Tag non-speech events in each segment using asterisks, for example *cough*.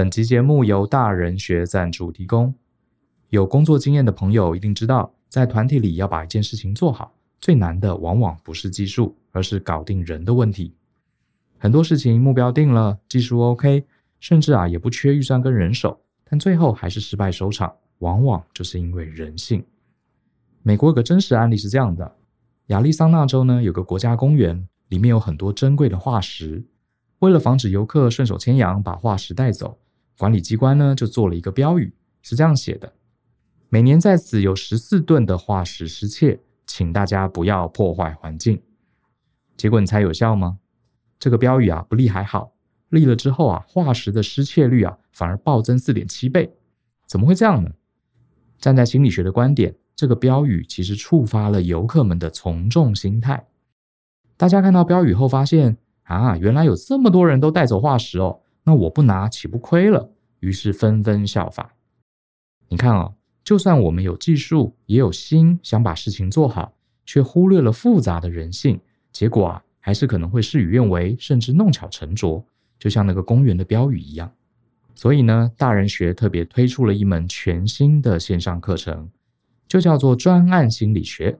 本集节目由大人学赞助提供。有工作经验的朋友一定知道，在团体里要把一件事情做好，最难的往往不是技术，而是搞定人的问题。很多事情目标定了，技术 OK，甚至啊也不缺预算跟人手，但最后还是失败收场，往往就是因为人性。美国有个真实案例是这样的：亚利桑那州呢有个国家公园，里面有很多珍贵的化石，为了防止游客顺手牵羊把化石带走，管理机关呢就做了一个标语，是这样写的。每年在此有十四吨的化石失窃，请大家不要破坏环境。结果你猜有效吗？这个标语啊不立还好，立了之后啊，化石的失窃率啊反而暴增四点七倍。怎么会这样呢？站在心理学的观点，这个标语其实触发了游客们的从众心态。大家看到标语后发现啊，原来有这么多人都带走化石哦，那我不拿岂不亏了？于是纷纷效法。你看啊、就算我们有技术，也有心想把事情做好，却忽略了复杂的人性，结果啊，还是可能会事与愿违，甚至弄巧成拙，就像那个公园的标语一样。所以呢，大人学特别推出了一门全新的线上课程，就叫做专案心理学。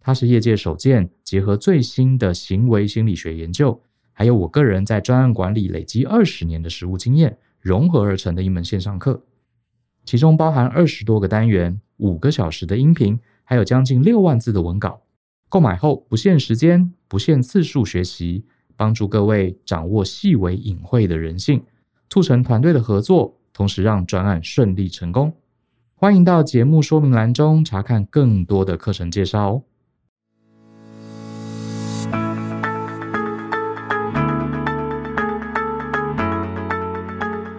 它是业界首见，结合最新的行为心理学研究，还有我个人在专案管理累积二十年的实务经验，融合而成的一门线上课。其中包含二十多个单元、五个小时的音频，还有将近六万字的文稿。购买后不限时间、不限次数学习，帮助各位掌握细微隐晦的人性，促成团队的合作，同时让专案顺利成功。欢迎到节目说明栏中查看更多的课程介绍哦。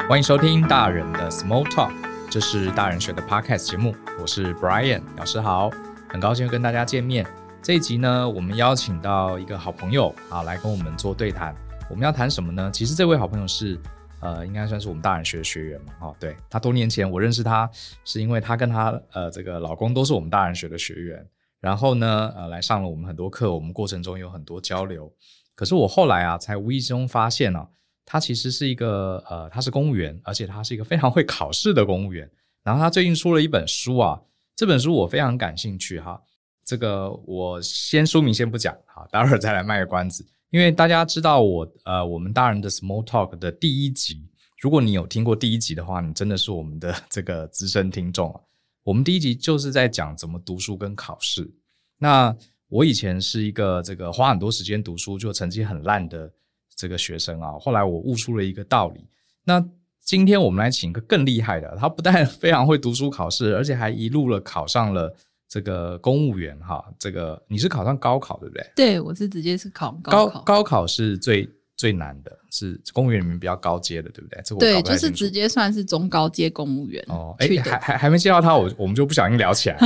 欢迎收听大人的 Small Talk。这是大人学的 Podcast 节目，我是 Brian 老师好，很高兴跟大家见面。这一集呢，我们邀请到一个好朋友啊，来跟我们做对谈。我们要谈什么呢？其实这位好朋友是呃，应该算是我们大人学的学员嘛。哦，对，他多年前我认识他，是因为他跟他呃这个老公都是我们大人学的学员，然后呢呃来上了我们很多课，我们过程中有很多交流。可是我后来啊，才无意中发现呢、啊。他其实是一个呃，他是公务员，而且他是一个非常会考试的公务员。然后他最近出了一本书啊，这本书我非常感兴趣哈。这个我先书名先不讲哈，待会儿再来卖个关子。因为大家知道我呃，我们大人的 Small Talk 的第一集，如果你有听过第一集的话，你真的是我们的这个资深听众啊。我们第一集就是在讲怎么读书跟考试。那我以前是一个这个花很多时间读书，就成绩很烂的。这个学生啊，后来我悟出了一个道理。那今天我们来请一个更厉害的，他不但 *laughs* 非常会读书考试，而且还一路了考上了这个公务员哈。这个你是考上高考对不对？对，我是直接是考高考。高高考是最最难的，是公务员里面比较高阶的，对不对？这我、对，就是直接算是中高阶公务员哦。哎，还还还没介绍他，我我们就不小心聊起来。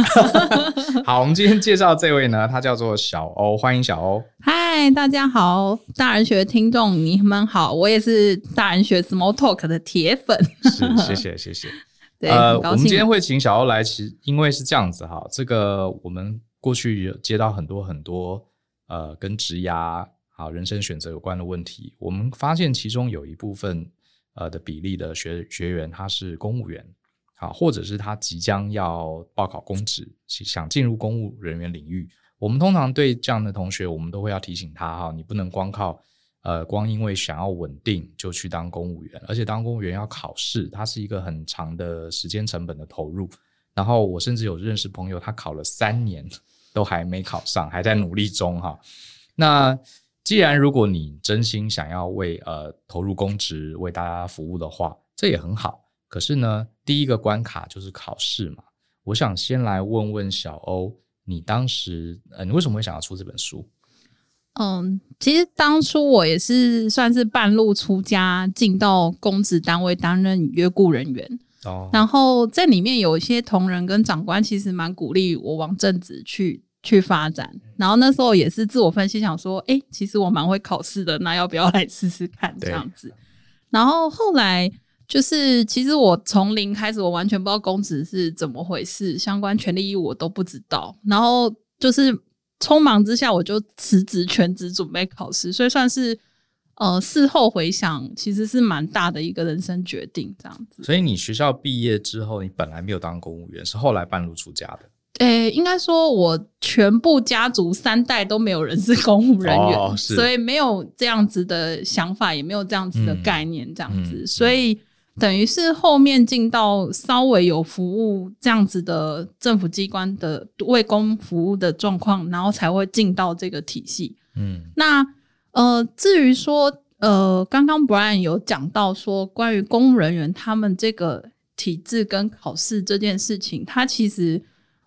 *laughs* 好，我们今天介绍这位呢，他叫做小欧，欢迎小欧。嗨，大家好，大人学的听众你们好，我也是大人学 Small Talk 的铁粉。是，谢谢谢谢。*laughs* 对，呃，我们今天会请小欧来，其实因为是这样子哈，这个我们过去有接到很多很多呃跟职涯。好，人生选择有关的问题，我们发现其中有一部分呃的比例的学学员他是公务员，啊，或者是他即将要报考公职，想进入公务人员领域。我们通常对这样的同学，我们都会要提醒他哈，你不能光靠呃光因为想要稳定就去当公务员，而且当公务员要考试，它是一个很长的时间成本的投入。然后我甚至有认识朋友，他考了三年都还没考上，还在努力中哈。那既然如果你真心想要为呃投入公职为大家服务的话，这也很好。可是呢，第一个关卡就是考试嘛。我想先来问问小欧，你当时呃，你为什么会想要出这本书？嗯，其实当初我也是算是半路出家，进到公职单位担任约雇人员。哦，然后在里面有一些同仁跟长官，其实蛮鼓励我往正职去。去发展，然后那时候也是自我分析，想说，哎、欸，其实我蛮会考试的，那要不要来试试看这样子？然后后来就是，其实我从零开始，我完全不知道公职是怎么回事，相关权利义务我都不知道。然后就是匆忙之下，我就辞职全职准备考试，所以算是呃，事后回想，其实是蛮大的一个人生决定，这样子。所以你学校毕业之后，你本来没有当公务员，是后来半路出家的。诶、欸，应该说，我全部家族三代都没有人是公务人员，哦、所以没有这样子的想法，也没有这样子的概念，这样子。嗯嗯、所以等于是后面进到稍微有服务这样子的政府机关的为公服务的状况，然后才会进到这个体系。嗯，那。呃，至于说，呃，刚刚 Brian 有讲到说，关于公务人员他们这个体制跟考试这件事情，他其实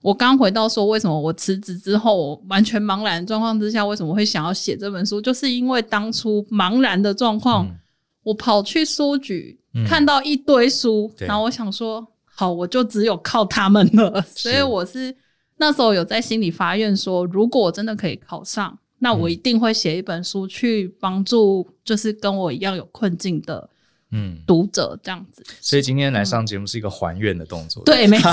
我刚回到说，为什么我辞职之后，我完全茫然的状况之下，为什么会想要写这本书，就是因为当初茫然的状况，嗯、我跑去书局、嗯、看到一堆书，然后我想说，好，我就只有靠他们了，*laughs* 所以我是那时候有在心里发愿说，如果我真的可以考上。那我一定会写一本书去帮助，就是跟我一样有困境的嗯读者这样子。所以今天来上节目是一个还愿的动作。对，没错，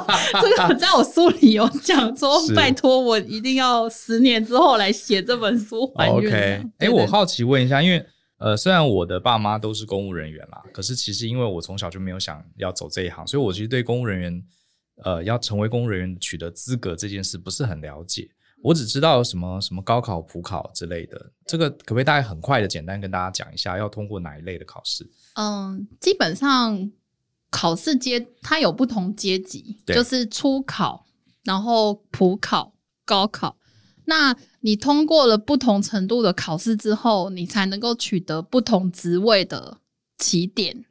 *laughs* 这个在我书里有讲说，拜托我一定要十年之后来写这本书还愿。OK，哎，我好奇问一下，因为呃，虽然我的爸妈都是公务人员啦，可是其实因为我从小就没有想要走这一行，所以我其实对公务人员呃要成为公务人员取得资格这件事不是很了解。我只知道什么什么高考、普考之类的，这个可不可以大概很快的简单跟大家讲一下，要通过哪一类的考试？嗯，基本上考试阶它有不同阶级，就是初考，然后普考、高考。那你通过了不同程度的考试之后，你才能够取得不同职位的起点。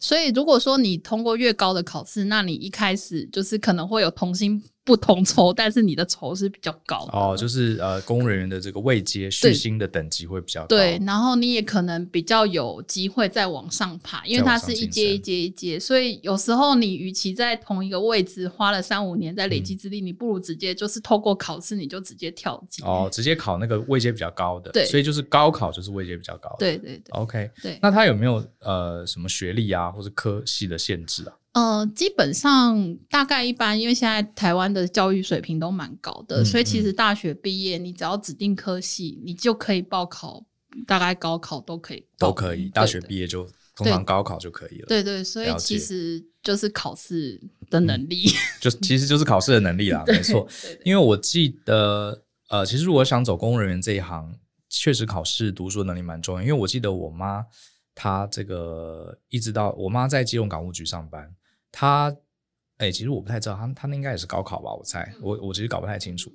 所以，如果说你通过越高的考试，那你一开始就是可能会有同心。不同酬，*laughs* 但是你的酬是比较高的哦，就是呃，公务人员的这个位阶续薪的等级会比较高。对，然后你也可能比较有机会再往上爬，因为它是一阶一阶一阶，所以有时候你与其在同一个位置花了三五年在累积资历，嗯、你不如直接就是透过考试，你就直接跳级哦，直接考那个位阶比较高的。对，所以就是高考就是位阶比较高的。对对对，OK。对，那他有没有呃什么学历啊，或是科系的限制啊？呃，基本上大概一般，因为现在台湾的教育水平都蛮高的，嗯、所以其实大学毕业，你只要指定科系，你就可以报考，大概高考都可以，都可以。大学毕业就通常高考就可以了。对，对对，所以其实就是考试的能力，嗯、就 *laughs* 其实就是考试的能力啦，*laughs* 没错。因为我记得，呃，其实如果想走公务人员这一行，确实考试读书能力蛮重要。因为我记得我妈她这个一直到我妈在基隆港务局上班。他，哎、欸，其实我不太知道，他他那应该也是高考吧？我猜，我我其实搞不太清楚。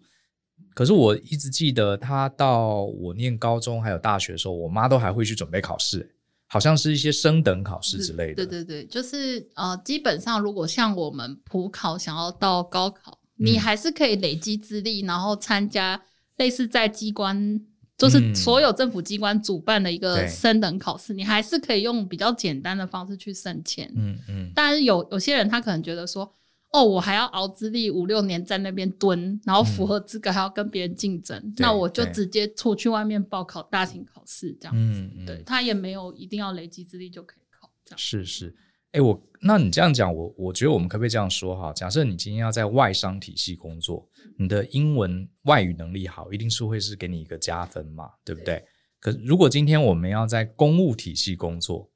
可是我一直记得，他到我念高中还有大学的时候，我妈都还会去准备考试，好像是一些升等考试之类的。对对对，就是呃，基本上如果像我们普考想要到高考，你还是可以累积资历，然后参加类似在机关。就是所有政府机关主办的一个升等考试，嗯、你还是可以用比较简单的方式去升迁。嗯嗯。但是有有些人他可能觉得说，哦，我还要熬资历五六年在那边蹲，然后符合资格还要跟别人竞争，嗯、那我就直接出去外面报考大型考试这样子。嗯嗯。对，他也没有一定要累积资历就可以考这样。是是。哎，我那你这样讲，我我觉得我们可不可以这样说哈？假设你今天要在外商体系工作，你的英文外语能力好，一定是会是给你一个加分嘛，对不对？对。可是如果今天我们要在公务体系工作，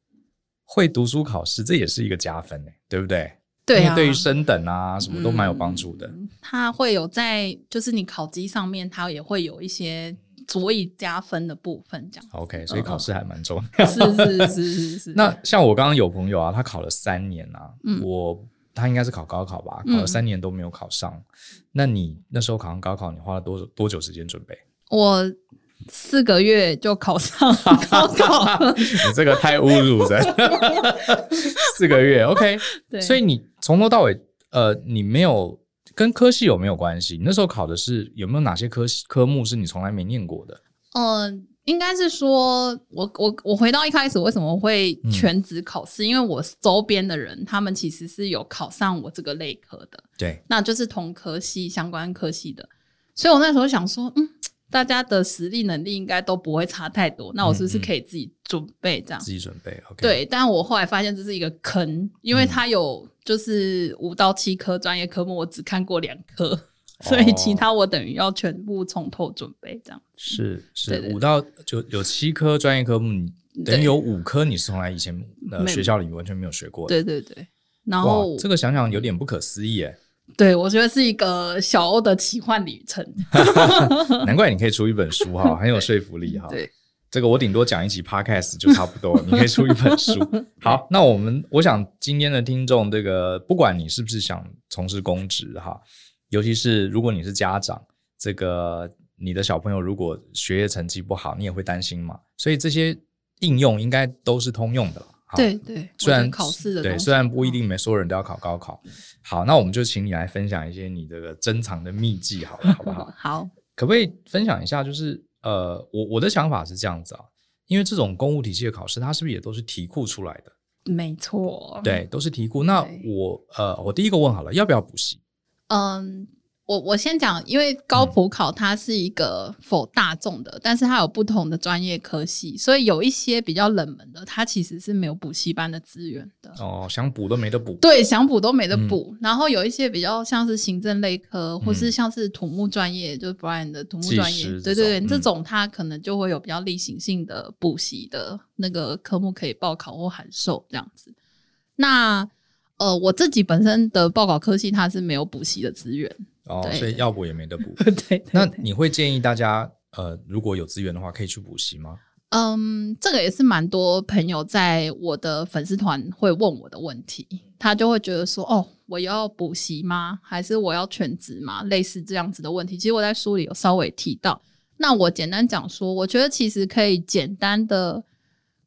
会读书考试，这也是一个加分诶，对不对？对啊。因为对于升等啊，什么都蛮有帮助的。嗯，它会有在，就是你考级上面，它也会有一些。所以加分的部分这样，OK，所以考试还蛮重要。是是是是是。*laughs* 那像我刚刚有朋友啊，他考了三年啊，嗯、我他应该是考高考吧，考了三年都没有考上。嗯、那你那时候考上高考，你花了多多久时间准备？我四个月就考上高考。*laughs* 你这个太侮辱人。*laughs* 四个月，OK。对。所以你从头到尾，呃，你没有。跟科系有没有关系？你那时候考的是有没有哪些科科目是你从来没念过的？嗯、呃，应该是说，我我我回到一开始为什么会全职考试？嗯、因为我周边的人他们其实是有考上我这个类科的，对，那就是同科系相关科系的，所以我那时候想说，嗯。大家的实力能力应该都不会差太多，那我是不是可以自己准备这样？嗯嗯、自己准备，OK。对，但我后来发现这是一个坑，因为它有就是五到七科专业科目，我只看过两科。所以其他我等于要全部从头准备这样。是是，五到就有七科专业科目，你等于有五科你是从来以前呃学校里完全没有学过的。对对对，然后这个想想有点不可思议哎。对，我觉得是一个小欧的奇幻旅程。*laughs* 难怪你可以出一本书哈，很有说服力哈。对，这个我顶多讲一集 podcast 就差不多了，你可以出一本书。好，那我们我想今天的听众，这个不管你是不是想从事公职哈，尤其是如果你是家长，这个你的小朋友如果学业成绩不好，你也会担心嘛。所以这些应用应该都是通用的。对对，虽然考试的对，虽然不一定每所有人都要考高考。好，那我们就请你来分享一些你这个珍藏的秘籍，好了，好不好？*laughs* 好，可不可以分享一下？就是呃，我我的想法是这样子啊，因为这种公务体系的考试，它是不是也都是题库出来的？没错，对，都是题库。那我呃，我第一个问好了，要不要补习？嗯。我我先讲，因为高普考它是一个否大众的，嗯、但是它有不同的专业科系，所以有一些比较冷门的，它其实是没有补习班的资源的。哦，想补都没得补。对，想补都没得补。嗯、然后有一些比较像是行政类科，或是像是土木专业，嗯、就是 Brian 的土木专业，对对对，嗯、这种它可能就会有比较例行性的补习的那个科目可以报考或函授这样子。那呃，我自己本身的报考科系它是没有补习的资源。哦，所以要补也没得补。*laughs* 对，对，对，那你会建议大家，呃，如果有资源的话，可以去补习吗？嗯，这个也是蛮多朋友在我的粉丝团会问我的问题，他就会觉得说，哦，我要补习吗？还是我要全职吗？类似这样子的问题。其实我在书里有稍微提到，那我简单讲说，我觉得其实可以简单的。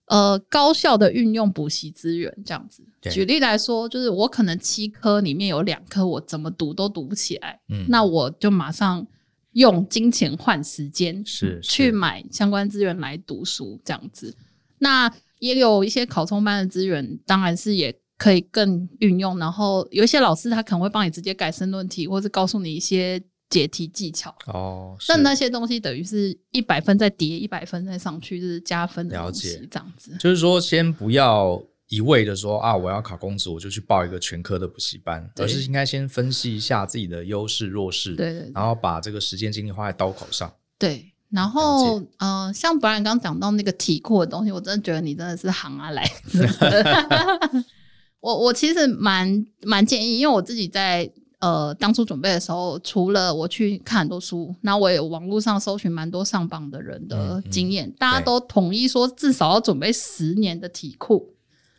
呃，高效的运用补习资源这样子，举例来说，就是我可能七科里面有两科我怎么读都读不起来，嗯，那我就马上用金钱换时间，是去买相关资源来读书这样子。那也有一些考冲班的资源，当然是也可以更运用。然后有一些老师他可能会帮你直接改申论题，或者告诉你一些。解题技巧哦，那那些东西等于是一百分再叠一百分再上去，就是加分的东西。了解，这样子。就是说，先不要一味的说啊，我要考公职，我就去报一个全科的补习班，对而是应该先分析一下自己的优势弱势，然后把这个时间精力花在刀口上。对，然后嗯、呃，像不然刚讲到那个题库的东西，我真的觉得你真的是行啊来。*laughs* *laughs* 我我其实蛮蛮建议，因为我自己在。呃，当初准备的时候，除了我去看很多书，那我也有网络上搜寻蛮多上榜的人的经验，嗯嗯、大家都统一说至少要准备十年的题库。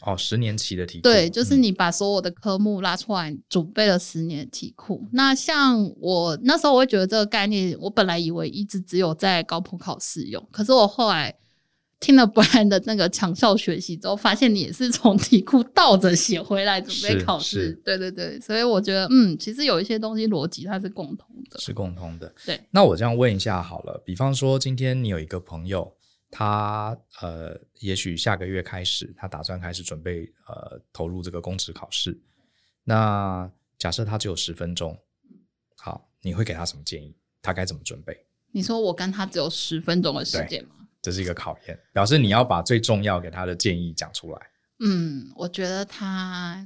哦，十年期的题库。对，就是你把所有的科目拉出来，准备了十年的题库。嗯、那像我那时候，我会觉得这个概念，我本来以为一直只有在高普考适用，可是我后来。听了 Brian 的那个强效学习之后，发现你也是从题库倒着写回来准备考试。对对对，所以我觉得，嗯，其实有一些东西逻辑它是共通的，是共通的。对，那我这样问一下好了，比方说今天你有一个朋友，他呃，也许下个月开始，他打算开始准备呃，投入这个公职考试。那假设他只有十分钟，好，你会给他什么建议？他该怎么准备？你说我跟他只有十分钟的时间吗？这是一个考验，表示你要把最重要给他的建议讲出来。嗯，我觉得他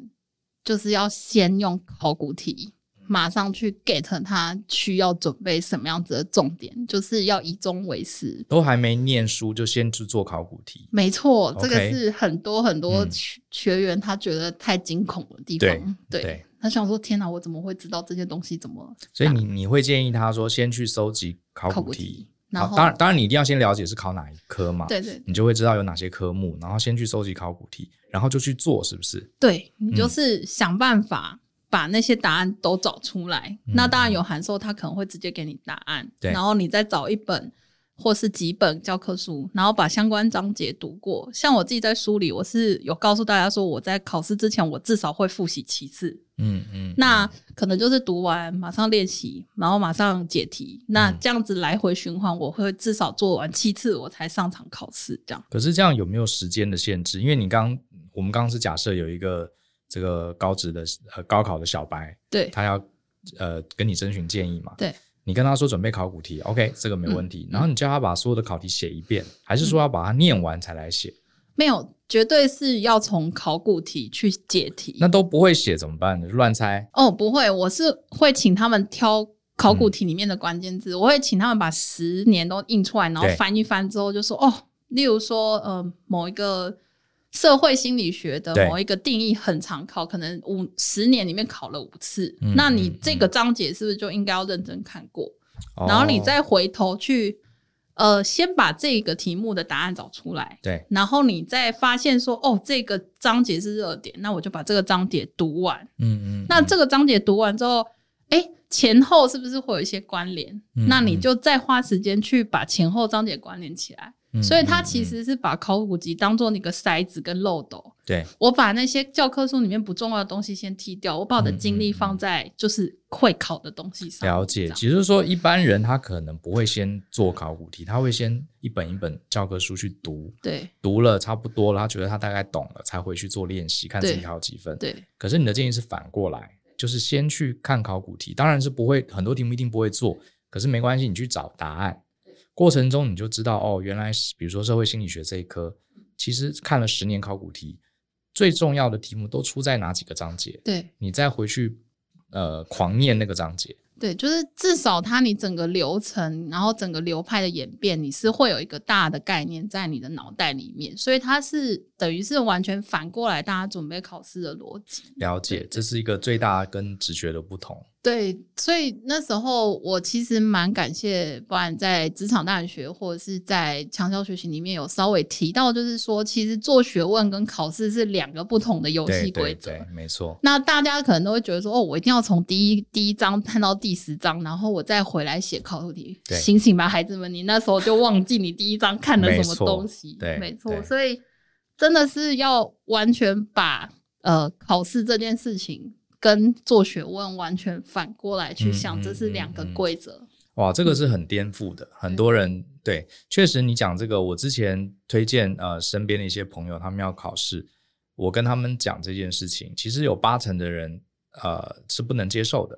就是要先用考古题，马上去 get 他需要准备什么样子的重点，就是要以终为始。都还没念书就先去做考古题，没错，这个是很多很多学员他觉得太惊恐的地方。嗯、对，对他想说：“天哪，我怎么会知道这些东西？怎么？”所以你你会建议他说，先去搜集考古题。好，当然，当然，你一定要先了解是考哪一科嘛，对对，你就会知道有哪些科目，然后先去收集考古题，然后就去做，是不是？对，你就是想办法把那些答案都找出来。嗯、那当然有函授，他可能会直接给你答案，对然后你再找一本。或是几本教科书，然后把相关章节读过。像我自己在书里，我是有告诉大家说，我在考试之前，我至少会复习七次。嗯嗯，嗯那可能就是读完马上练习，然后马上解题。那这样子来回循环，我会至少做完七次，我才上场考试。这样。可是这样有没有时间的限制？因为你刚我们刚刚是假设有一个这个高职的呃高考的小白，对，他要呃跟你征询建议嘛？对。你跟他说准备考古题，OK，这个没问题。嗯、然后你叫他把所有的考题写一遍，嗯、还是说要把它念完才来写？没有，绝对是要从考古题去解题。那都不会写怎么办呢？乱猜？哦，不会，我是会请他们挑考古题里面的关键字，嗯、我会请他们把十年都印出来，然后翻一翻之后就说哦，例如说呃某一个社会心理学的某一个定义很常考，可能五十年里面考了五次，嗯、那你这个章节是不是就应该要认真看过？嗯、然后你再回头去。呃，先把这个题目的答案找出来，对，然后你再发现说，哦，这个章节是热点，那我就把这个章节读完，嗯，嗯嗯，那这个章节读完之后，哎，前后是不是会有一些关联？那你就再花时间去把前后章节关联起来。所以它其实是把考古题当做那个筛子跟漏斗。对，我把那些教科书里面不重要的东西先剔掉，我把我的精力放在就是会考的东西上。了解，只是说一般人他可能不会先做考古题，他会先一本一本教科书去读。对，读了差不多了，他觉得他大概懂了，才回去做练习，看自己考几分。对。可是你的建议是反过来，就是先去看考古题，当然是不会很多题目一定不会做，可是没关系，你去找答案。过程中你就知道哦，原来比如说社会心理学这一科，其实看了十年考古题，最重要的题目都出在哪几个章节？对，你再回去呃狂念那个章节。对，就是至少它你整个流程，然后整个流派的演变，你是会有一个大的概念在你的脑袋里面，所以它是等于是完全反过来大家准备考试的逻辑。了解，这是一个最大跟直觉的不同。对，所以那时候我其实蛮感谢，不管在职场大学或者是在强效学习里面有稍微提到，就是说其实做学问跟考试是两个不同的游戏规则。没错。那大家可能都会觉得说，哦，我一定要从第一第一章看到第十章，然后我再回来写考古题。醒醒吧，孩子们，你那时候就忘记你第一章看了什么东西。对，没错。所以真的是要完全把呃考试这件事情。跟做学问完全反过来去想，这是两个规则。嗯嗯嗯。哇，这个是很颠覆的。很多人对，确实你讲这个，我之前推荐呃身边的一些朋友，他们要考试，我跟他们讲这件事情，其实有八成的人呃是不能接受的。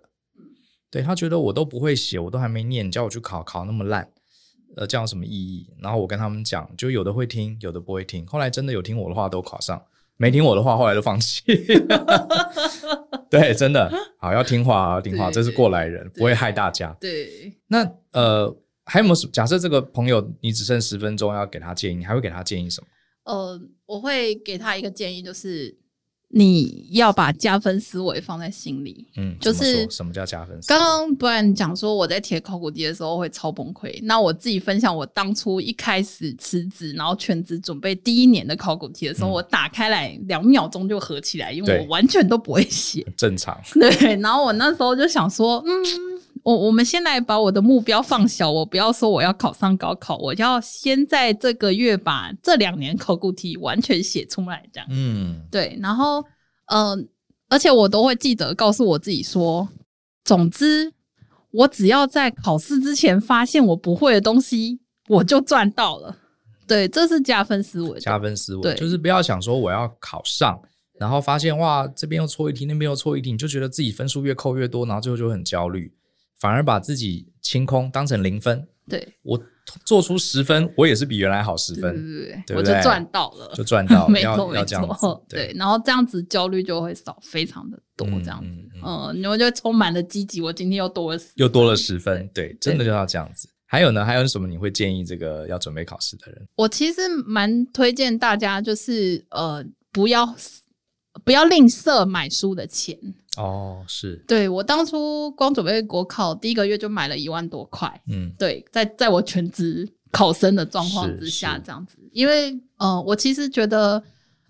对，他觉得我都不会写，我都还没念，你叫我去考，考那么烂，呃，这样有什么意义？然后我跟他们讲，就有的会听，有的不会听。后来真的有听我的话都考上，没听我的话，后来都放弃。*laughs* 对，真的好，要听话，啊听话，这是过来人，不会害大家。对，那呃，还有没有？假设这个朋友你只剩十分钟要给他建议，你还会给他建议什么？呃，我会给他一个建议，就是。你要把加分思维放在心里，嗯，就是什么叫加分思维？刚刚不然讲说我在填考古题的时候会超崩溃，那我自己分享我当初一开始辞职，然后全职准备第一年的考古题的时候，嗯、我打开来两秒钟就合起来，因为我完全都不会写，正常。*laughs* 对，然后我那时候就想说，嗯。我我们先来把我的目标放小，我不要说我要考上高考，我要先在这个月把这两年考古题完全写出来，这样。嗯，对。然后，嗯、呃，而且我都会记得告诉我自己说，总之，我只要在考试之前发现我不会的东西，我就赚到了。对，这是加分思维。加分思维，对，就是不要想说我要考上，然后发现哇，这边又错一题，那边又错一题，你就觉得自己分数越扣越多，然后最后就很焦虑。反而把自己清空当成零分，对，我做出十分，我也是比原来好十分，对对，我就赚到了，就赚到了，没错没错，对，然后这样子焦虑就会少非常的多，这样子，嗯，你们就充满了积极，我今天又多了又多了十分，对，真的就要这样子。还有呢，还有什么你会建议这个要准备考试的人？我其实蛮推荐大家，就是呃，不要不要吝啬买书的钱。哦，是对，我当初光准备国考第一个月就买了一万多块，嗯，对，在在我全职考生的状况之下这样子，因为呃，我其实觉得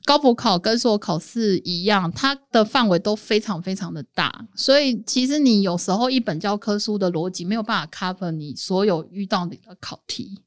高普考跟所有考试一样，它的范围都非常非常的大，所以其实你有时候一本教科书的逻辑没有办法 cover 你所有遇到你的考题。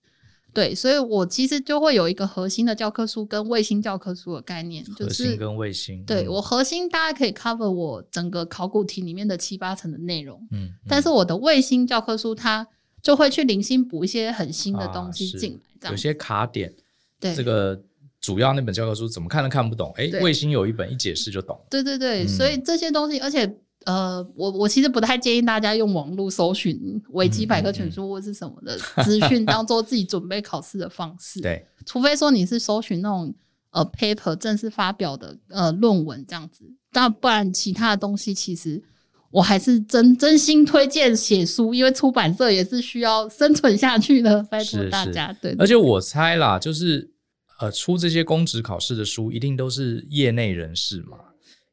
对，所以我其实就会有一个核心的教科书跟卫星教科书的概念，就是核心跟卫星。对，我核心大概可以 cover 我整个考古题里面的七八成的内容，嗯，但是我的卫星教科书它就会去零星补一些很新的东西进来，这样有些卡点。对，这个主要那本教科书怎么看都看不懂，哎，卫星有一本一解释就懂。对对对，所以这些东西，而且。呃，我我其实不太建议大家用网络搜寻维基百科全书或是什么的资讯当做自己准备考试的方式。*laughs* 对，除非说你是搜寻那种呃 paper 正式发表的呃论文这样子，但不然其他的东西其实我还是真真心推荐写书，因为出版社也是需要生存下去的，拜托大家。对，对，对，而且我猜啦，就是呃，出这些公职考试的书，一定都是业内人士嘛。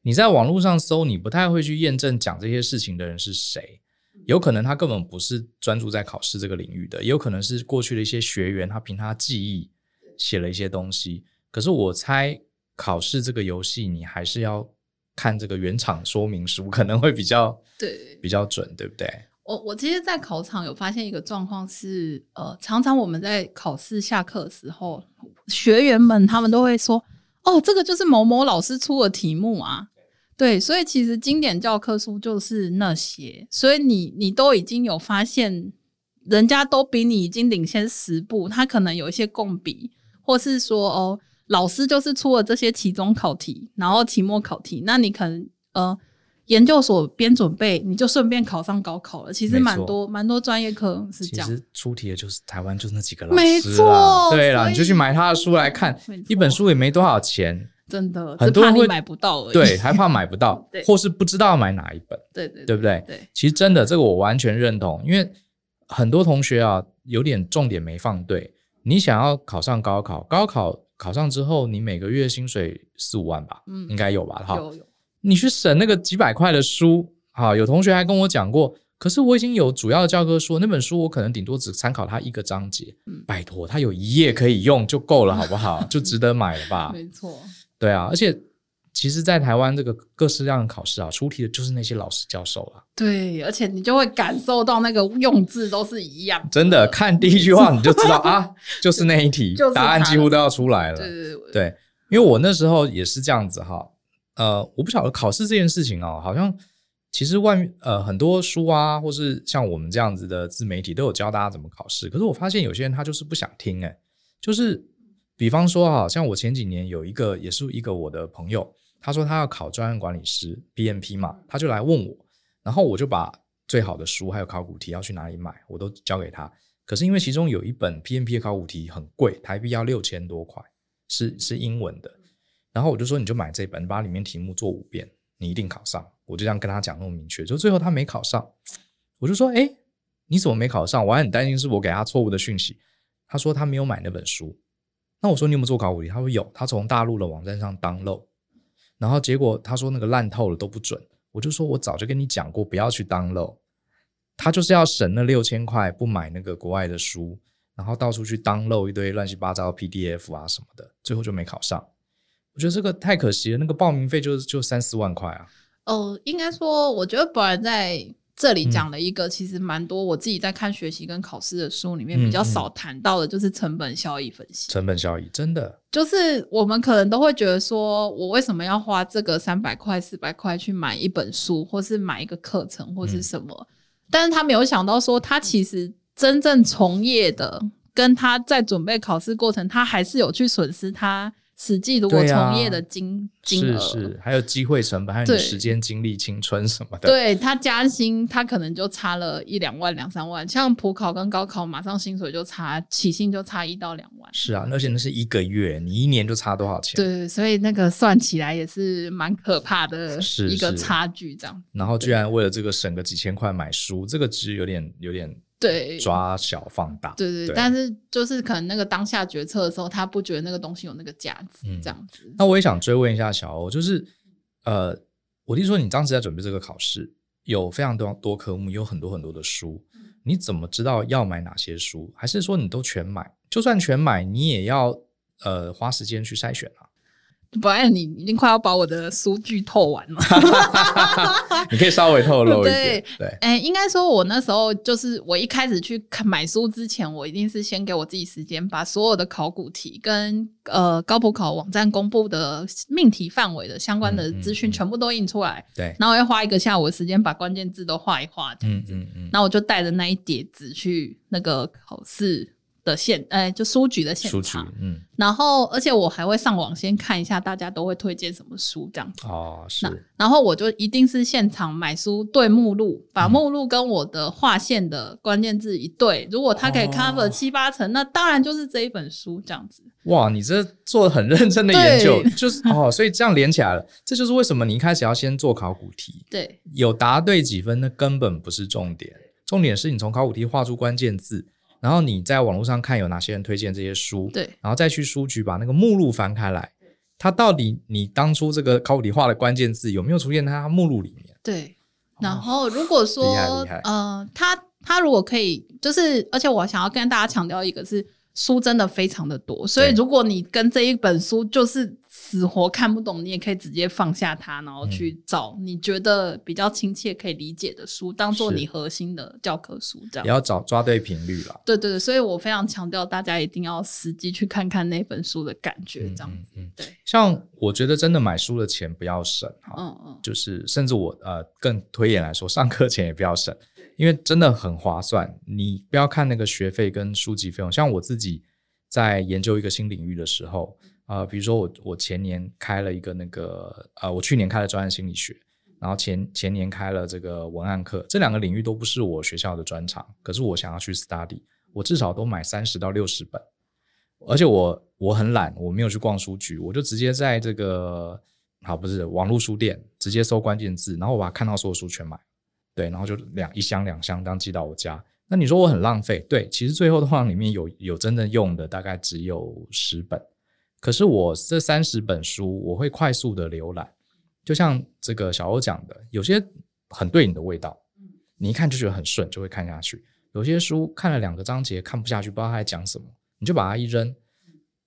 你在网络上搜，你不太会去验证讲这些事情的人是谁。有可能他根本不是专注在考试这个领域的，也有可能是过去的一些学员，他凭他记忆写了一些东西。可是我猜考试这个游戏，你还是要看这个原厂说明书，可能会比较 *laughs* 对比较准，对不对？我我其实，在考场有发现一个状况是，呃，常常我们在考试下课的时候，学员们他们都会说：“哦，这个就是某某老师出的题目啊。”对，所以其实经典教科书就是那些，所以你你都已经有发现，人家都比你已经领先十步，他可能有一些共笔，或是说哦，老师就是出了这些期中考题，然后期末考题，那你可能呃研究所边准备，你就顺便考上高考了。其实蛮多蛮多专业课是这样。其实出题的就是台湾就是那几个老师，没错，对了，你就去买他的书来看，一本书也没多少钱。真的，很多人会买不到而已，对，还怕买不到，*laughs* 或是不知道要买哪一本，对对，对不对？对，其实真的这个我完全认同，因为很多同学啊，有点重点没放对。你想要考上高考，高考考上之后，你每个月薪水四五万吧，嗯，应该有吧？哈，有有。你去省那个几百块的书，哈，有同学还跟我讲过，可是我已经有主要的教科书，那本书我可能顶多只参考它一个章节，嗯，拜托，它有一页可以用就够了，好不好？*laughs* 就值得买了吧？*laughs* 没错。对啊，而且其实，在台湾这个各式各样的考试啊，出题的就是那些老师教授啊。对，而且你就会感受到那个用字都是一样。真的，看第一句话你就知道啊，*laughs* 就是那一题，答案几乎都要出来了。对对对，对，因为我那时候也是这样子哈。呃，我不晓得考试这件事情哦，好像其实外面呃很多书啊，或是像我们这样子的自媒体都有教大家怎么考试。可是我发现有些人他就是不想听，诶，就是。比方说啊，像我前几年有一个，也是一个我的朋友，他说他要考专案管理师 PMP 嘛，他就来问我，然后我就把最好的书还有考古题要去哪里买，我都交给他。可是因为其中有一本 PMP 的考古题很贵，台币要六千多块，是是英文的。然后我就说你就买这本，把里面题目做五遍，你一定考上。我就这样跟他讲那么明确，就最后他没考上，我就说哎，你怎么没考上？我还很担心是我给他错误的讯息。他说他没有买那本书。那我说你有没有做考古题？他说有，他从大陆的网站上 download，然后结果他说那个烂透了都不准。我就说我早就跟你讲过不要去 download，他就是要省那六千块不买那个国外的书，然后到处去 download 一堆乱七八糟的 PDF 啊什么的，最后就没考上。我觉得这个太可惜了，那个报名费就就三四万块啊。哦，应该说我觉得本来在。这里讲了一个，其实蛮多。我自己在看学习跟考试的书里面比较少谈到的，就是成本效益分析。成本效益真的就是我们可能都会觉得说，我为什么要花这个三百块、四百块去买一本书，或是买一个课程，或是什么？嗯、但是他没有想到说，他其实真正从业的，跟他在准备考试过程，他还是有去损失他。实际如果从业的金、啊、金额是是，还有机会成本，还有你时间、精力、青春什么的。对，他加薪，他可能就差了一两万、两三万。像普考跟高考，马上薪水就差起薪就差一到两万。是啊，而且那是一个月，你一年就差多少钱？对，所以那个算起来也是蛮可怕的，一个差距这样。然后居然为了这个省个几千块买书，这个其实有点有点。对，抓小放大，对对，对，但是就是可能那个当下决策的时候，他不觉得那个东西有那个价值，嗯、这样子。那我也想追问一下小欧，就是呃，我听说你当时在准备这个考试，有非常多多科目，有很多很多的书，你怎么知道要买哪些书？还是说你都全买？就算全买，你也要呃花时间去筛选啊？不然你已经快要把我的书剧透完了，*laughs* 你可以稍微透露一点。对，哎、欸，应该说，我那时候就是我一开始去看买书之前，我一定是先给我自己时间，把所有的考古题跟呃高普考网站公布的命题范围的相关的资讯全部都印出来。对、嗯，然后我要花一个下午的时间把关键字都画一画，这样子。嗯嗯嗯。那我就带着那一叠纸去那个考试的现，哎、欸，就书局的现场，嗯，然后而且我还会上网先看一下大家都会推荐什么书这样子哦，是，然后我就一定是现场买书对目录，把目录跟我的划线的关键字一对，嗯、如果它可以 cover 七八成，哦、那当然就是这一本书这样子。哇，你这做的很认真的研究，就是哦，所以这样连起来了，这就是为什么你一开始要先做考古题，对，有答对几分那根本不是重点，重点是你从考古题画出关键字。然后你在网络上看有哪些人推荐这些书，对，然后再去书局把那个目录翻开来，它到底你当初这个考古题画的关键字有没有出现在它目录里面？对。然后如果说，哦、呃，他他如果可以，就是而且我想要跟大家强调一个是书真的非常的多，所以如果你跟这一本书就是。死活看不懂，你也可以直接放下它，然后去找你觉得比较亲切、可以理解的书，当做你核心的教科书。这样也要找抓对频率了。对对对，所以我非常强调大家一定要实际去看看那本书的感觉，这样子。嗯，嗯嗯对。像我觉得真的买书的钱不要省哈，嗯嗯，就是甚至我呃更推演来说，上课钱也不要省，因为真的很划算。你不要看那个学费跟书籍费用，像我自己在研究一个新领域的时候。呃，比如说我我前年开了一个那个呃，我去年开了专案心理学，然后前前年开了这个文案课，这两个领域都不是我学校的专长，可是我想要去 study，我至少都买三十到六十本，而且我我很懒，我没有去逛书局，我就直接在这个好不是网络书店直接搜关键字，然后我把看到所有书全买，对，然后就两一箱两箱当寄到我家。那你说我很浪费？对，其实最后的话里面有有真正用的大概只有十本。可是我这三十本书，我会快速的浏览，就像这个小欧讲的，有些很对你的味道，你一看就觉得很顺，就会看下去。有些书看了两个章节看不下去，不知道他在讲什么，你就把它一扔。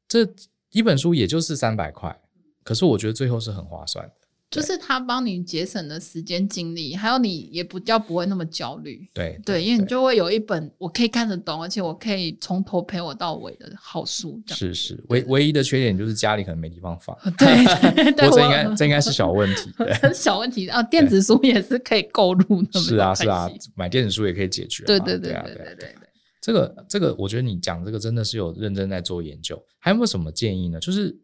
这一本书也就是三百块，可是我觉得最后是很划算的。就是他帮你节省的时间精力，还有你也不叫不会那么焦虑。对对，因为你就会有一本我可以看得懂，而且我可以从头陪我到尾的好书。是是，唯唯一的缺点就是家里可能没地方放。*laughs* 对，对 *laughs* 这应该这应该是小问题。*laughs* 小问题啊，电子书也是可以购入的。是啊是啊，买电子书也可以解决。对对对对对对对。这个这个，我觉得你讲这个真的是有认真在做研究。还有没有什么建议呢？就是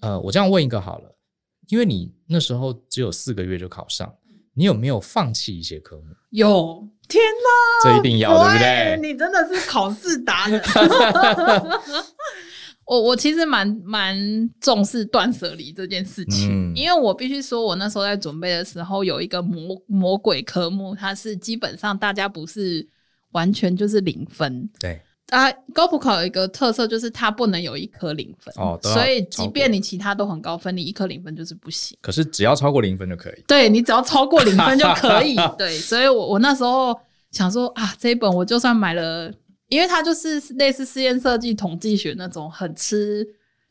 呃，我这样问一个好了。因为你那时候只有四个月就考上，你有没有放弃一些科目？有，天哪，这一定要对不对？你真的是考试达人。*laughs* 我我其实蛮蛮重视断舍离这件事情，嗯、因为我必须说，我那时候在准备的时候有一个魔魔鬼科目，它是基本上大家不是完全就是零分，对。啊，高普考有一个特色，就是它不能有一科零分哦，所以即便你其他都很高分，你一科零分就是不行。可是只要超过零分就可以。对，你只要超过零分就可以。*laughs* 对，所以我我那时候想说啊，这一本我就算买了，因为它就是类似实验设计、统计学那种很吃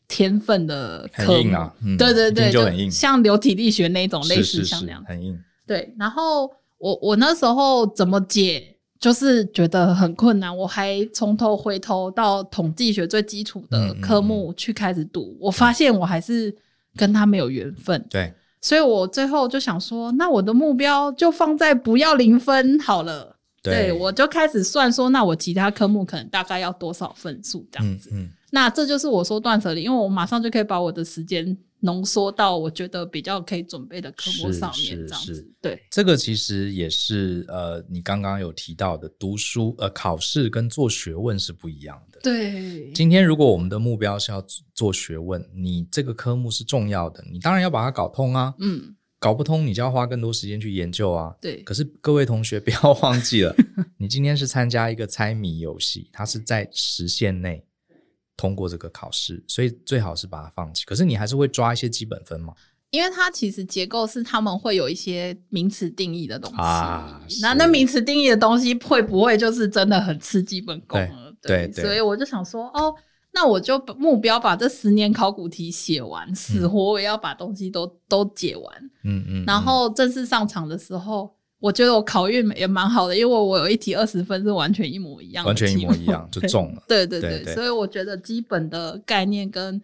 天分的科目，很硬啊，嗯、对对对，就很硬，像流体力学那种类似像那样，很硬。对，然后我我那时候怎么解？就是觉得很困难，我还从头回头到统计学最基础的科目去开始读，嗯嗯嗯，我发现我还是跟他没有缘分。对，所以我最后就想说，那我的目标就放在不要零分好了。对，对，我就开始算说，那我其他科目可能大概要多少分数这样子。嗯，嗯，那这就是我说断舍离，因为我马上就可以把我的时间。浓缩到我觉得比较可以准备的科目上面，这样子。对，这个其实也是呃，你刚刚有提到的，读书呃，考试跟做学问是不一样的。对，今天如果我们的目标是要做学问，你这个科目是重要的，你当然要把它搞通啊。嗯，搞不通，你就要花更多时间去研究啊。对，可是各位同学 *laughs* 不要忘记了，*laughs* 你今天是参加一个猜谜游戏，它是在时限内。通过这个考试，所以最好是把它放弃。可是你还是会抓一些基本分嘛？因为它其实结构是他们会有一些名词定义的东西啊。那那名词定义的东西会不会就是真的很吃基本功了？对，对，对，所以我就想说，哦，那我就目标把这十年考古题写完，嗯、死活我也要把东西都都解完。嗯，嗯嗯。然后正式上场的时候。我觉得我考运也蛮好的，因为我有一题二十分是完全一模一样的，完全一模一样就中了。对 *laughs* 对对，对对，所以我觉得基本的概念跟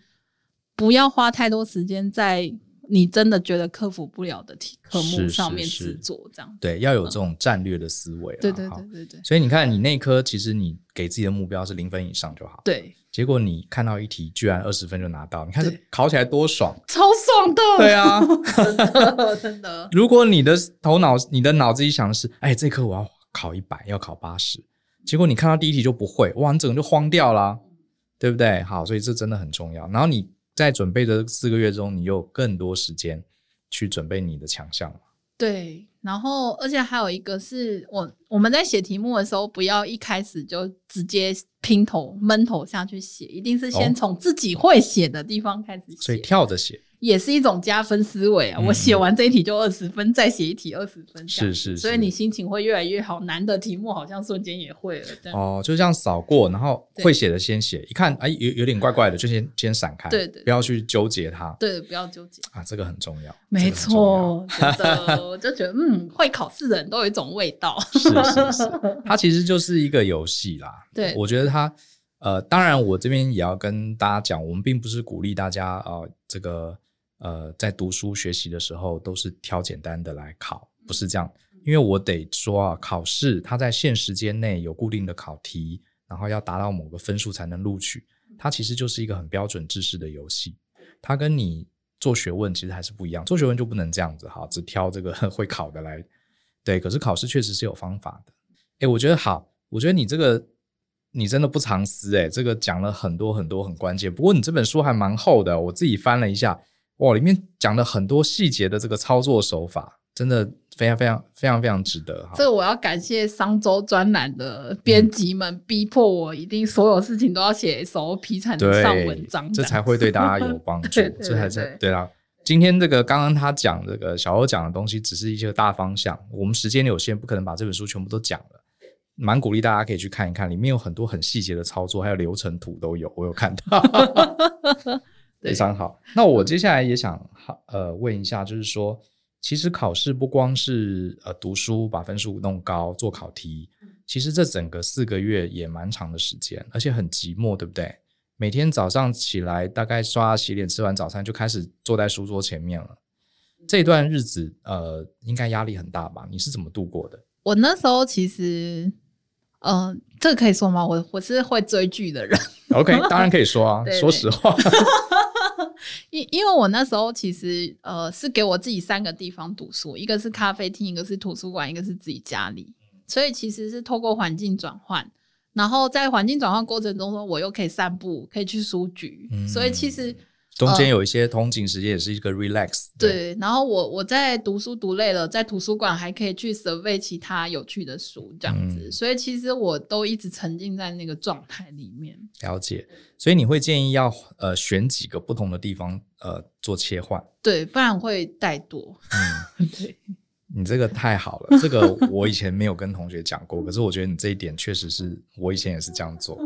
不要花太多时间在你真的觉得克服不了的题科目上面制作这样。对，要有这种战略的思维。对对对对对。所以你看，你那科其实你给自己的目标是零分以上就好。对。结果你看到一题居然二十分就拿到，你看这考起来多爽，超爽的。对啊，*laughs* 真的真的。*laughs* 如果你的头脑、你的脑子里想的是，哎，这科我要考一百，要考八十，结果你看到第一题就不会，哇，你整个就慌掉了，对不对？好，所以这真的很重要。然后你在准备的四个月中，你有更多时间去准备你的强项。对。然后，而且还有一个是我我们在写题目的时候，不要一开始就直接拼头闷头下去写，一定是先从自己会写的地方开始写，所以跳着写。也是一种加分思维啊！嗯、我写完这一题就二十分，再写一题二十分，是是是，所以你心情会越来越好。难的题目好像瞬间也会了，哦，就这样扫过，然后会写的先写，一看哎有有点怪怪的，就先先闪开，对对，不要去纠结它，对，不要纠结。啊，这个很重要，没错，真的，我 *laughs* 就觉得嗯，会考试的人都有一种味道，是是是，它其实就是一个游戏啦，对，我觉得它呃，当然我这边也要跟大家讲，我们并不是鼓励大家啊、呃，这个。呃，在读书学习的时候，都是挑简单的来考，不是这样。因为我得说啊，考试它在限时间内有固定的考题，然后要达到某个分数才能录取，它其实就是一个很标准制式的游戏。它跟你做学问其实还是不一样，做学问就不能这样子哈，只挑这个 *laughs* 会考的来。对，可是考试确实是有方法的。哎，我觉得好，我觉得你这个你真的不藏私诶，这个讲了很多很多很关键。不过你这本书还蛮厚的，我自己翻了一下。哇，里面讲了很多细节的这个操作手法，真的非常非常非常非常值得哈。这我要感谢商周专栏的编辑们，逼迫我一定所有事情都要写 SOP 才能上文章，这才会对大家 *laughs* 有帮助。这才是对啦。今天这个刚刚他讲这个小欧讲的东西，只是一些大方向，我们时间有限，不可能把这本书全部都讲了。蛮鼓励大家可以去看一看，里面有很多很细节的操作，还有流程图都有，我有看到。*laughs* 非常好，那我接下来也想呃问一下，就是说，其实考试不光是呃读书把分数弄高做考题，其实这整个四个月也蛮长的时间，而且很寂寞，对不对？每天早上起来大概刷洗脸吃完早餐就开始坐在书桌前面了，这段日子呃应该压力很大吧？你是怎么度过的？我那时候其实。嗯、呃，这个可以说吗？我我是会追剧的人。OK，当然可以说啊，对 *laughs* 对对，说实话。*laughs* 因因为我那时候其实呃是给我自己三个地方读书，一个是咖啡厅，一个是图书馆，一个是自己家里。所以其实是透过环境转换，然后在环境转换过程中说，我又可以散步，可以去书局。嗯、所以其实。中间有一些通勤时间，也是一个 relax、呃。对，然后我我在读书读累了，在图书馆还可以去 survey 其他有趣的书，这样子。嗯、所以其实我都一直沉浸在那个状态里面。了解，所以你会建议要呃选几个不同的地方呃做切换？对，不然会怠惰。嗯，*laughs* 对。你这个太好了，*laughs* 这个我以前没有跟同学讲过，可是我觉得你这一点确实是我以前也是这样做。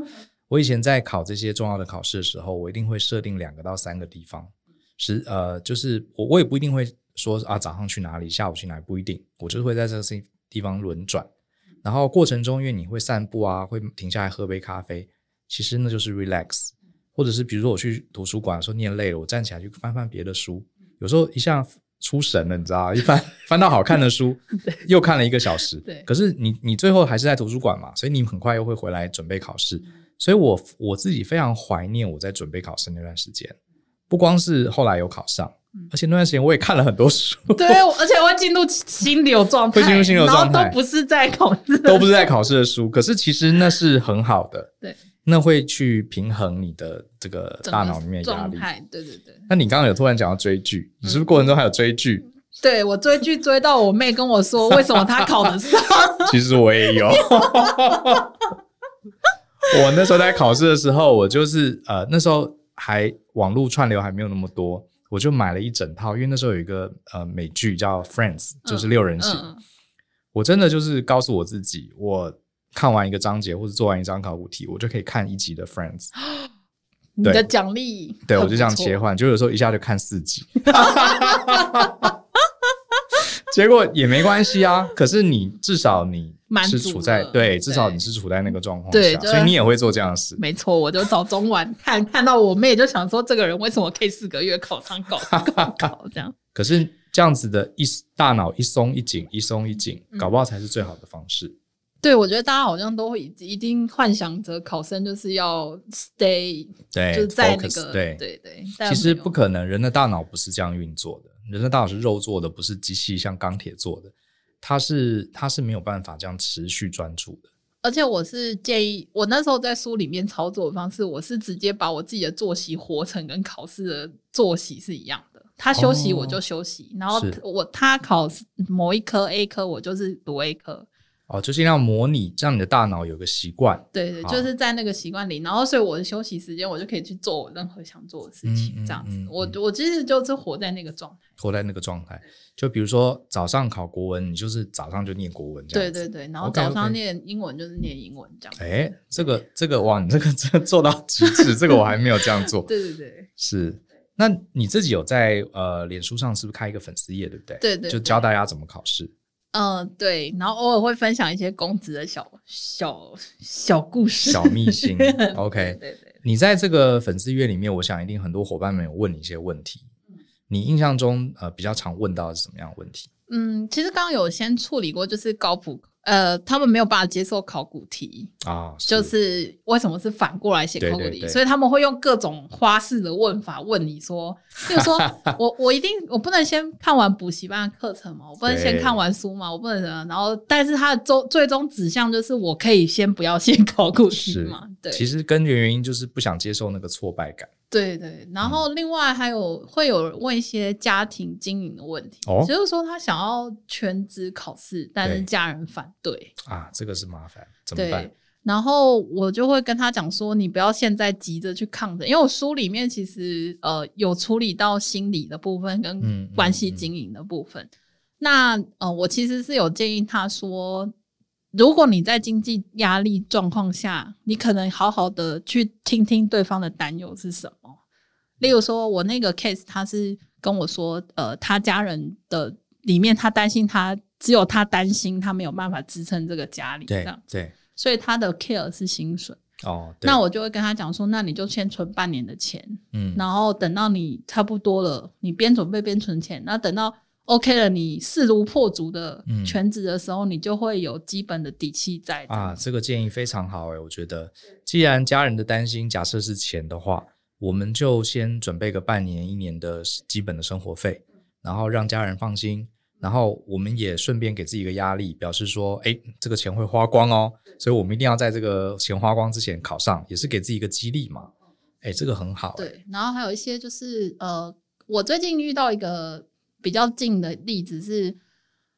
我以前在考这些重要的考试的时候，我一定会设定两个到三个地方，是呃，就是我我也不一定会说啊，早上去哪里，下午去哪里，不一定，我就是会在这个地方轮转，然后过程中因为你会散步啊，会停下来喝杯咖啡，其实那就是 relax，或者是比如说我去图书馆的时候念累了，我站起来去翻翻别的书，有时候一下出神了，你知道？一翻翻到好看的书，*laughs* 又看了一个小时，对，可是你你最后还是在图书馆嘛，所以你很快又会回来准备考试。所以我，我我自己非常怀念我在准备考试那段时间，不光是后来有考上，嗯、而且那段时间我也看了很多书。*laughs* 对，而且会进入心流状态，会进入心流状态，都不是在考试，*laughs* 都不是在考试的书。可是其实那是很好的，*laughs* 对，那会去平衡你的这个大脑里面压力。对对对。那你刚刚有突然讲到追剧，你是不是过程中还有追剧？嗯、对我追剧追到我妹跟我说，为什么她考得上？其实我也有。*laughs* 我那时候在考试的时候，我就是呃那时候还网络串流还没有那么多，我就买了一整套，因为那时候有一个呃美剧叫 Friends，就是六人行。嗯嗯、我真的就是告诉我自己，我看完一个章节或者做完一张考古题，我就可以看一集的 Friends。*gasps* 你的奖励？对，我就这样切换，就有时候一下就看四集。*laughs* 结果也没关系啊。可是你至少你是处在对，至少你是处在那个状况下，所以你也会做这样的事。没错，我就早中晚看看到我妹，就想说这个人为什么可以四个月考上高考这样？*laughs* 可是这样子的一大脑一松一紧，一松一紧，搞不好才是最好的方式。对，我觉得大家好像都会一定幻想着考生就是要 stay，对，就是在那个对对对。其实不可能，人的大脑不是这样运作的，人的大脑是肉做的，不是机器像钢铁做的，它是它是没有办法这样持续专注的。而且我是建议，我那时候在书里面操作的方式，我是直接把我自己的作息活成跟考试的作息是一样的。他休息我就休息，哦、然后我他考某一科 A 科，我就是读 A 科。哦，就尽量模拟，让你的大脑有个习惯。对对，就是在那个习惯里，然后所以我的休息时间，我就可以去做我任何想做的事情，嗯、这样子。嗯嗯、我我其实就是活在那个状态，活在那个状态。就比如说早上考国文，你就是早上就念国文这样子。对对对，然后早上念英文就是念英文这样子。哎、这个这个哇，你这个这做到极致，这个我还没有这样做。*laughs* 对对对，是。那你自己有在呃脸书上是不是开一个粉丝页，对不对？对对，对，就教大家怎么考试。嗯、呃，对，然后偶尔会分享一些公子的小小小故事、小秘辛。*laughs* OK，对，对对，你在这个粉丝月里面，我想一定很多伙伴们有问你一些问题。你印象中呃比较常问到的是什么样的问题？嗯，其实刚刚有先处理过，就是高普。呃，他们没有办法接受考古题啊，就是为什么是反过来写考古题？所以他们会用各种花式的问法问你说，*laughs* 比如说我我一定我不能先看完补习班的课程嘛，我不能先看完书嘛，我不能什么，然后但是他的终最终指向就是我可以先不要写考古题嘛，对，其实根源原因就是不想接受那个挫败感。对对，然后另外还有、嗯、会有问一些家庭经营的问题，哦、就是说他想要全职考试，但是家人反对啊，这个是麻烦，怎么办？对，然后我就会跟他讲说，你不要现在急着去抗争，因为我书里面其实呃有处理到心理的部分跟关系经营的部分。嗯嗯嗯、那呃，我其实是有建议他说。如果你在经济压力状况下，你可能好好的去听听对方的担忧是什么。例如说，我那个 case，他是跟我说，呃，他家人的里面，他担心他只有他担心他没有办法支撑这个家里，这样对，所以他的 care 是薪水哦。那我就会跟他讲说，那你就先存半年的钱，嗯，然后等到你差不多了，你边准备边存钱，那等到。OK 了，你势如破竹的全职的时候，嗯，你就会有基本的底气在啊。这个建议非常好诶，我觉得，既然家人的担心假设是钱的话，我们就先准备个半年、一年的基本的生活费，然后让家人放心，然后我们也顺便给自己一个压力，表示说，哎，这个钱会花光哦，所以我们一定要在这个钱花光之前考上，也是给自己一个激励嘛。哎，这个很好。对，然后还有一些就是，呃，我最近遇到一个。比较近的例子是，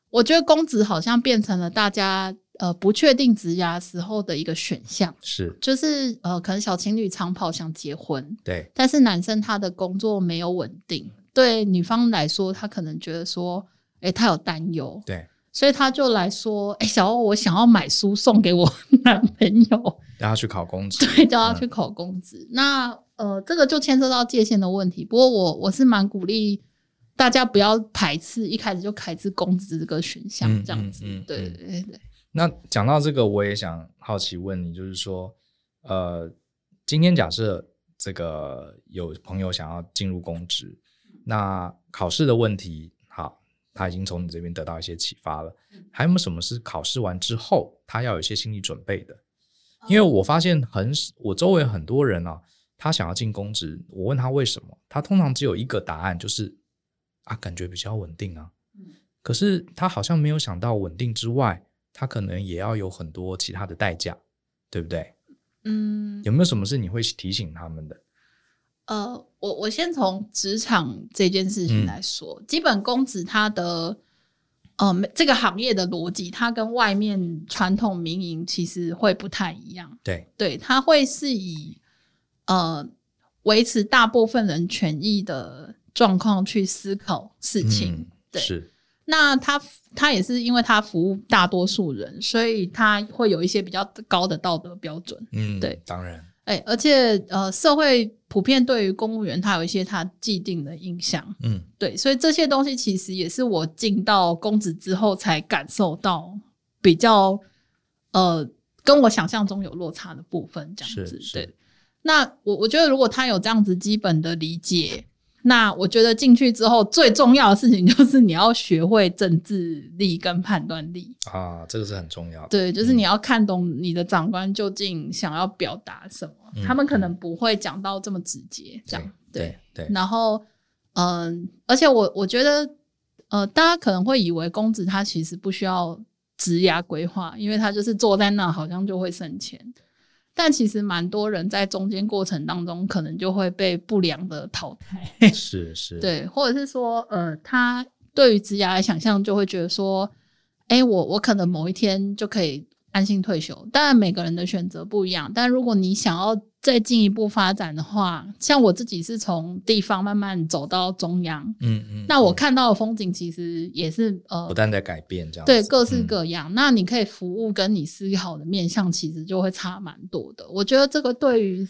我觉得公职好像变成了大家呃不确定职涯时候的一个选项，是就是呃可能小情侣长跑想结婚，对，但是男生他的工作没有稳定，对女方来说，他可能觉得说，哎、欸，他有担忧，对，所以他就来说，哎、欸，小欧，我想要买书送给我 *laughs* 男朋友，让他去考公职，对，叫他去考公职。嗯、那呃，这个就牵涉到界限的问题。不过我我是蛮鼓励。大家不要排斥，一开始就开始公职这个选项，这样子。嗯嗯嗯、对对对。那讲到这个，我也想好奇问你，就是说，呃，今天假设这个有朋友想要进入公职，那考试的问题，好，他已经从你这边得到一些启发了。还有没有什么是考试完之后他要有一些心理准备的？因为我发现很，我周围很多人啊，他想要进公职，我问他为什么，他通常只有一个答案，就是。啊，感觉比较稳定啊，可是他好像没有想到稳定之外，他可能也要有很多其他的代价，对不对？嗯，有没有什么事你会提醒他们的？呃，我我先从职场这件事情来说，嗯、基本工资它的呃这个行业的逻辑，它跟外面传统民营其实会不太一样。对对，它会是以呃维持大部分人权益的。状况去思考事情，嗯、对，是。那他他也是因为他服务大多数人，所以他会有一些比较高的道德标准，嗯，对，当然。哎，而且呃，社会普遍对于公务员他有一些他既定的印象，嗯，对，所以这些东西其实也是我进到公职之后才感受到比较呃，跟我想象中有落差的部分，这样子。对，那我我觉得如果他有这样子基本的理解。那我觉得进去之后最重要的事情就是你要学会政治力跟判断力啊，这个是很重要的。对，就是你要看懂你的长官究竟想要表达什么，嗯、他们可能不会讲到这么直接，这样对对，对。然后，嗯、呃，而且我我觉得，呃，大家可能会以为公子他其实不需要职涯规划，因为他就是坐在那好像就会升迁。但其实蛮多人在中间过程当中，可能就会被不良的淘汰。*laughs* 是是，对，或者是说，呃，他对于职涯的想象就会觉得说，哎，我我可能某一天就可以安心退休。当然，每个人的选择不一样。但如果你想要，再进一步发展的话，像我自己是从地方慢慢走到中央，嗯嗯，那我看到的风景其实也是呃不断在改变，这样对各式各样，嗯。那你可以服务跟你思考的面向其实就会差蛮多的。我觉得这个对于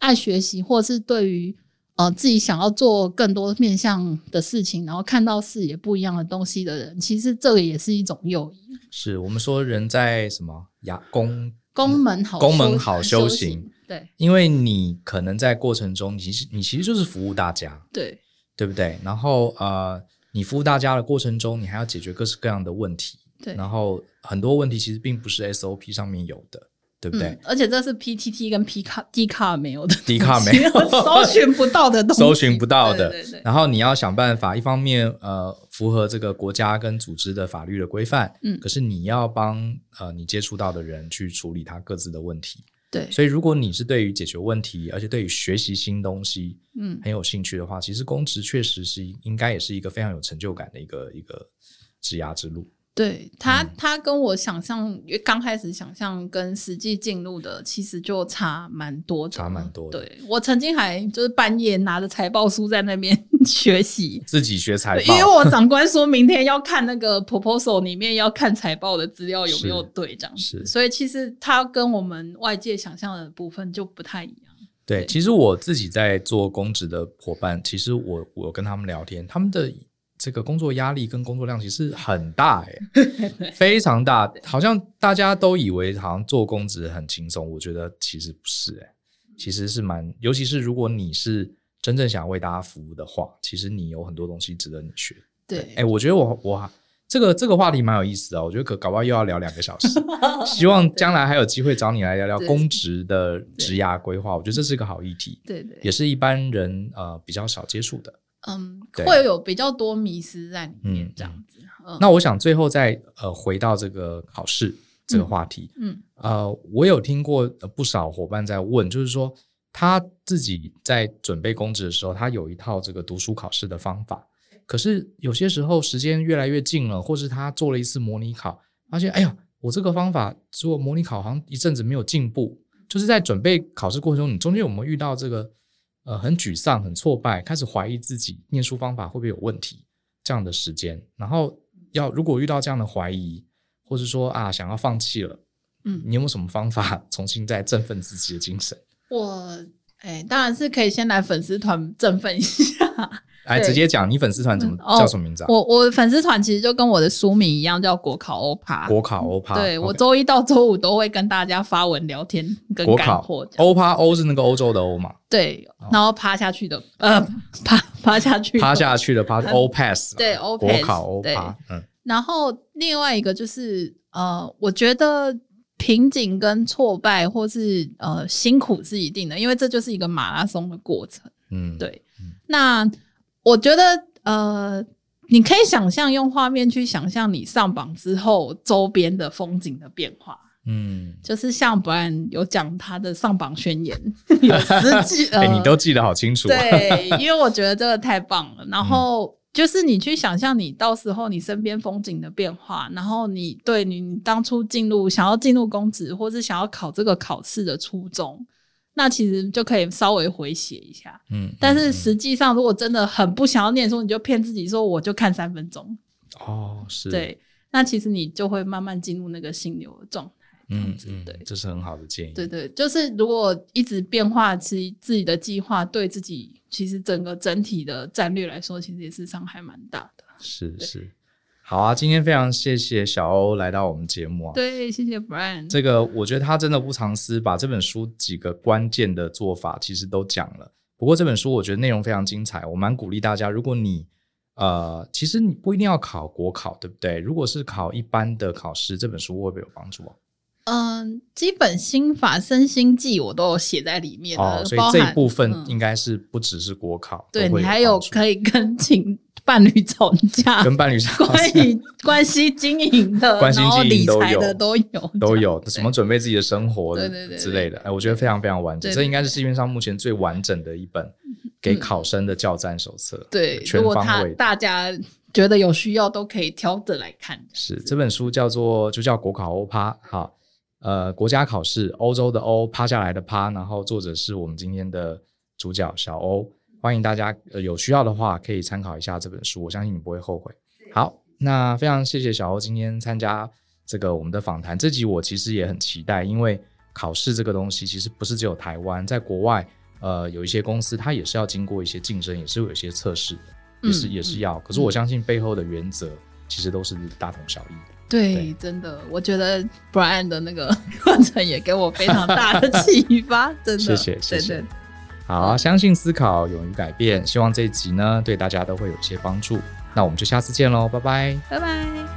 爱学习或是对于呃自己想要做更多面向的事情，然后看到视野不一样的东西的人，其实这个也是一种诱因。是我们说人在什么雅宫宫门好宫门好修行。对，因为你可能在过程中，你其实你其实就是服务大家，对对不对？然后呃，你服务大家的过程中，你还要解决各式各样的问题，对。然后很多问题其实并不是 SOP 上面有的，对不对？嗯、而且这是 PTT 跟 P 卡 D 卡没有的，D 卡没有 *laughs* 搜寻不到的东西，搜寻不到的。对对对。然后你要想办法，一方面呃符合这个国家跟组织的法律的规范，嗯，可是你要帮呃你接触到的人去处理他各自的问题。对，所以如果你是对于解决问题，而且对于学习新东西，嗯，很有兴趣的话，其实公职确实是应该也是一个非常有成就感的一个一个职涯之路。对他，他跟我想象，因为刚开始想象跟实际进入的其实就差蛮多的，差蛮多的。对，我曾经还就是半夜拿着财报书在那边 *laughs* 学习，自己学财报，因为我长官说明天要看那个 proposal 里面要看财报的资料有没有对这样子，是，是，所以其实他跟我们外界想象的部分就不太一样。对，对，其实我自己在做公职的伙伴，其实我我跟他们聊天，他们的。这个工作压力跟工作量其实很大诶，*laughs* 非常大，好像大家都以为好像做公职很轻松，我觉得其实不是诶，其实是蛮，尤其是如果你是真正想要为大家服务的话，其实你有很多东西值得你学。对，诶，我觉得我我这个这个话题蛮有意思的，我觉得可搞不好又要聊两个小时，*laughs* 希望将来还有机会找你来聊聊公职的职涯规划，我觉得这是一个好议题，对对，也是一般人呃比较少接触的。嗯，会有比较多迷失在里面，这样子。那我想最后再呃回到这个考试这个话题，嗯，嗯呃，我有听过不少伙伴在问，就是说他自己在准备公职的时候，他有一套这个读书考试的方法，可是有些时候时间越来越近了，或是他做了一次模拟考，发现哎呀，我这个方法做模拟考好像一阵子没有进步，就是在准备考试过程中，你中间有没有遇到这个？呃，很沮丧，很挫败，开始怀疑自己念书方法会不会有问题，这样的时间，然后要如果遇到这样的怀疑，或是说啊想要放弃了，嗯，你有没有什么方法 *laughs* 重新再振奋自己的精神？*laughs* 我，哎，当然是可以先来粉丝团振奋一下。*laughs* 来直接讲，你粉丝团怎么、嗯、叫什么名字啊？我我粉丝团其实就跟我的书名一样，叫国考欧趴。国考欧趴。对.我周一到周五都会跟大家发文聊天跟干货。欧趴欧是那个欧洲的欧嘛？对，然后趴下去的，呃，趴趴下去，趴下去的趴，O pass，。对，欧国考欧趴。嗯。然后另外一个就是呃，我觉得瓶颈跟挫败或是呃辛苦是一定的，因为这就是一个马拉松的过程。嗯，对。嗯、那我觉得，呃，你可以想象用画面去想象你上榜之后周边的风景的变化，嗯，就是像 Brian 有讲他的上榜宣言，有实际，*laughs* 哎、呃，你都记得好清楚，对，因为我觉得这个太棒了。然后就是你去想象你到时候你身边风景的变化，然后你对你当初进入想要进入公职，或是想要考这个考试的初衷。那其实就可以稍微回写一下，嗯，但是实际上，如果真的很不想要念书，你就骗自己说我就看三分钟，哦，是，对，那其实你就会慢慢进入那个心流的状态，嗯嗯，对，这是很好的建议。对对，就是如果一直变化其自己的计划，对自己其实整个整体的战略来说，其实也是伤害蛮大的。是是。好啊，今天非常谢谢小欧来到我们节目啊。对，谢谢 Brian。这个我觉得他真的不藏私，把这本书几个关键的做法其实都讲了。不过这本书我觉得内容非常精彩，我蛮鼓励大家，如果你呃，其实你不一定要考国考，对不对？如果是考一般的考试，这本书会不会有帮助啊？嗯，基本心法、身心计我都有写在里面哦，所以这一部分应该是不只是国考，对，你还有可以跟情。*laughs* 伴侣吵架，跟伴侣吵架，关于关系经营的，关系经营理财的都有，都有什么准备自己的生活的之类的。哎，我觉得非常非常完整，这应该是市面上目前最完整的一本给考生的教战手册。对，全方位，大家觉得有需要都可以挑着来看。是这本书叫做就叫国考欧趴，哈，呃，国家考试，欧洲的欧，趴下来的趴，然后作者是我们今天的主角小欧。欢迎大家，呃，有需要的话可以参考一下这本书，我相信你不会后悔。好，那非常谢谢小欧今天参加这个我们的访谈。这集我其实也很期待，因为考试这个东西其实不是只有台湾，在国外，呃，有一些公司它也是要经过一些竞争，也是有一些测试的，也是、嗯、也是要。可是我相信背后的原则其实都是大同小异的。对，对真的，我觉得 Brian 的那个 *laughs* 过程也给我非常大的启发，*laughs* 真的。谢谢，谢谢。好，相信思考，勇于改变。希望这一集呢，对大家都会有一些帮助。那我们就下次见喽，拜拜，拜拜。